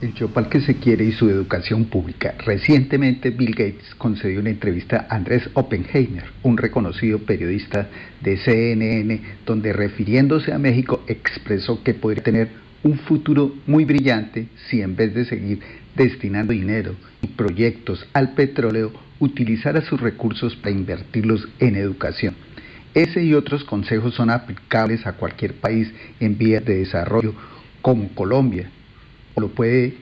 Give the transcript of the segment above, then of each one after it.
el Chopal que se quiere y su educación pública. Recientemente Bill Gates concedió una entrevista a Andrés Oppenheimer, un reconocido periodista de CNN, donde refiriéndose a México expresó que podría tener un futuro muy brillante si en vez de seguir destinando dinero y proyectos al petróleo, utilizara sus recursos para invertirlos en educación. Ese y otros consejos son aplicables a cualquier país en vías de desarrollo como Colombia, lo puede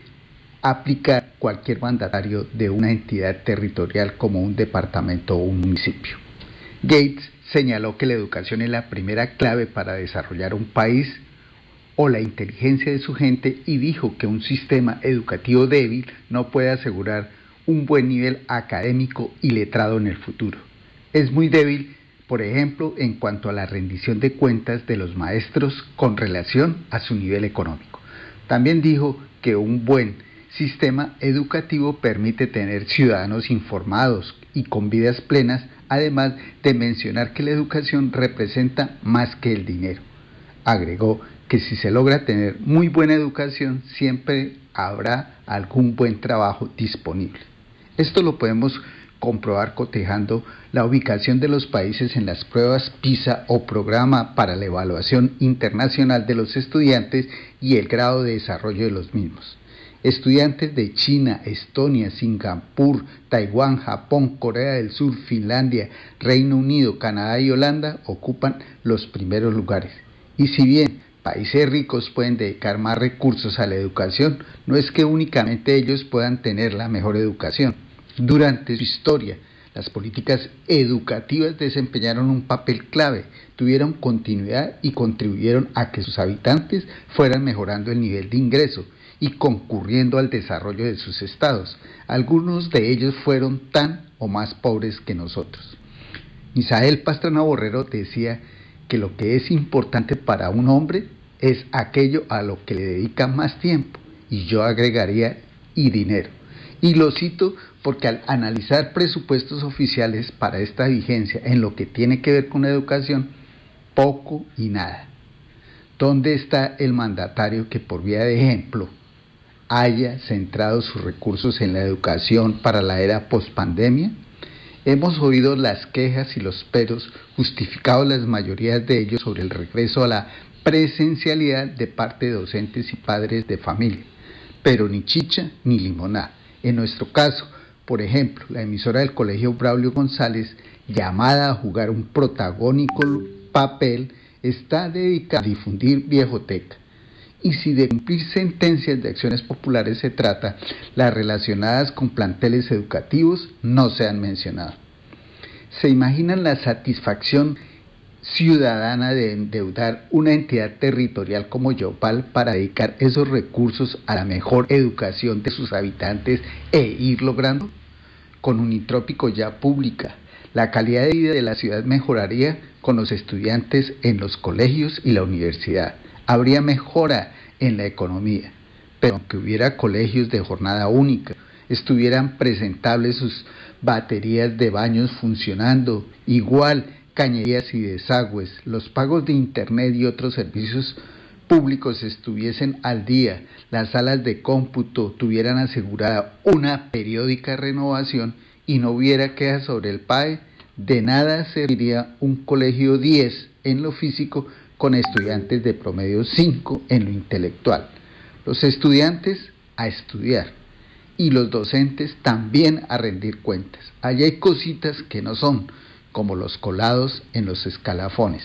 aplicar cualquier mandatario de una entidad territorial como un departamento o un municipio. Gates señaló que la educación es la primera clave para desarrollar un país o la inteligencia de su gente y dijo que un sistema educativo débil no puede asegurar un buen nivel académico y letrado en el futuro. Es muy débil, por ejemplo, en cuanto a la rendición de cuentas de los maestros con relación a su nivel económico. También dijo que un buen sistema educativo permite tener ciudadanos informados y con vidas plenas, además de mencionar que la educación representa más que el dinero. Agregó que si se logra tener muy buena educación, siempre habrá algún buen trabajo disponible. Esto lo podemos comprobar cotejando la ubicación de los países en las pruebas PISA o Programa para la Evaluación Internacional de los Estudiantes y el grado de desarrollo de los mismos. Estudiantes de China, Estonia, Singapur, Taiwán, Japón, Corea del Sur, Finlandia, Reino Unido, Canadá y Holanda ocupan los primeros lugares. Y si bien países ricos pueden dedicar más recursos a la educación, no es que únicamente ellos puedan tener la mejor educación durante su historia, las políticas educativas desempeñaron un papel clave, tuvieron continuidad y contribuyeron a que sus habitantes fueran mejorando el nivel de ingreso y concurriendo al desarrollo de sus estados. Algunos de ellos fueron tan o más pobres que nosotros. Misael Pastrana Borrero decía que lo que es importante para un hombre es aquello a lo que le dedica más tiempo, y yo agregaría y dinero. Y lo cito porque al analizar presupuestos oficiales para esta vigencia en lo que tiene que ver con la educación, poco y nada. ¿Dónde está el mandatario que por vía de ejemplo haya centrado sus recursos en la educación para la era pospandemia? Hemos oído las quejas y los peros, justificados las mayorías de ellos sobre el regreso a la presencialidad de parte de docentes y padres de familia, pero ni chicha ni limonada. En nuestro caso, por ejemplo, la emisora del Colegio Braulio González, llamada a jugar un protagónico papel, está dedicada a difundir viejoteca. Y si de cumplir sentencias de acciones populares se trata, las relacionadas con planteles educativos no se han mencionado. ¿Se imaginan la satisfacción ciudadana de endeudar una entidad territorial como Yopal para dedicar esos recursos a la mejor educación de sus habitantes e ir logrando? Con Unitrópico ya pública, la calidad de vida de la ciudad mejoraría con los estudiantes en los colegios y la universidad. Habría mejora en la economía, pero aunque hubiera colegios de jornada única, estuvieran presentables sus baterías de baños funcionando, igual cañerías y desagües, los pagos de Internet y otros servicios públicos estuviesen al día, las salas de cómputo tuvieran asegurada una periódica renovación y no hubiera quejas sobre el PAE, de nada serviría un colegio 10 en lo físico con estudiantes de promedio 5 en lo intelectual. Los estudiantes a estudiar y los docentes también a rendir cuentas. Allí hay cositas que no son, como los colados en los escalafones.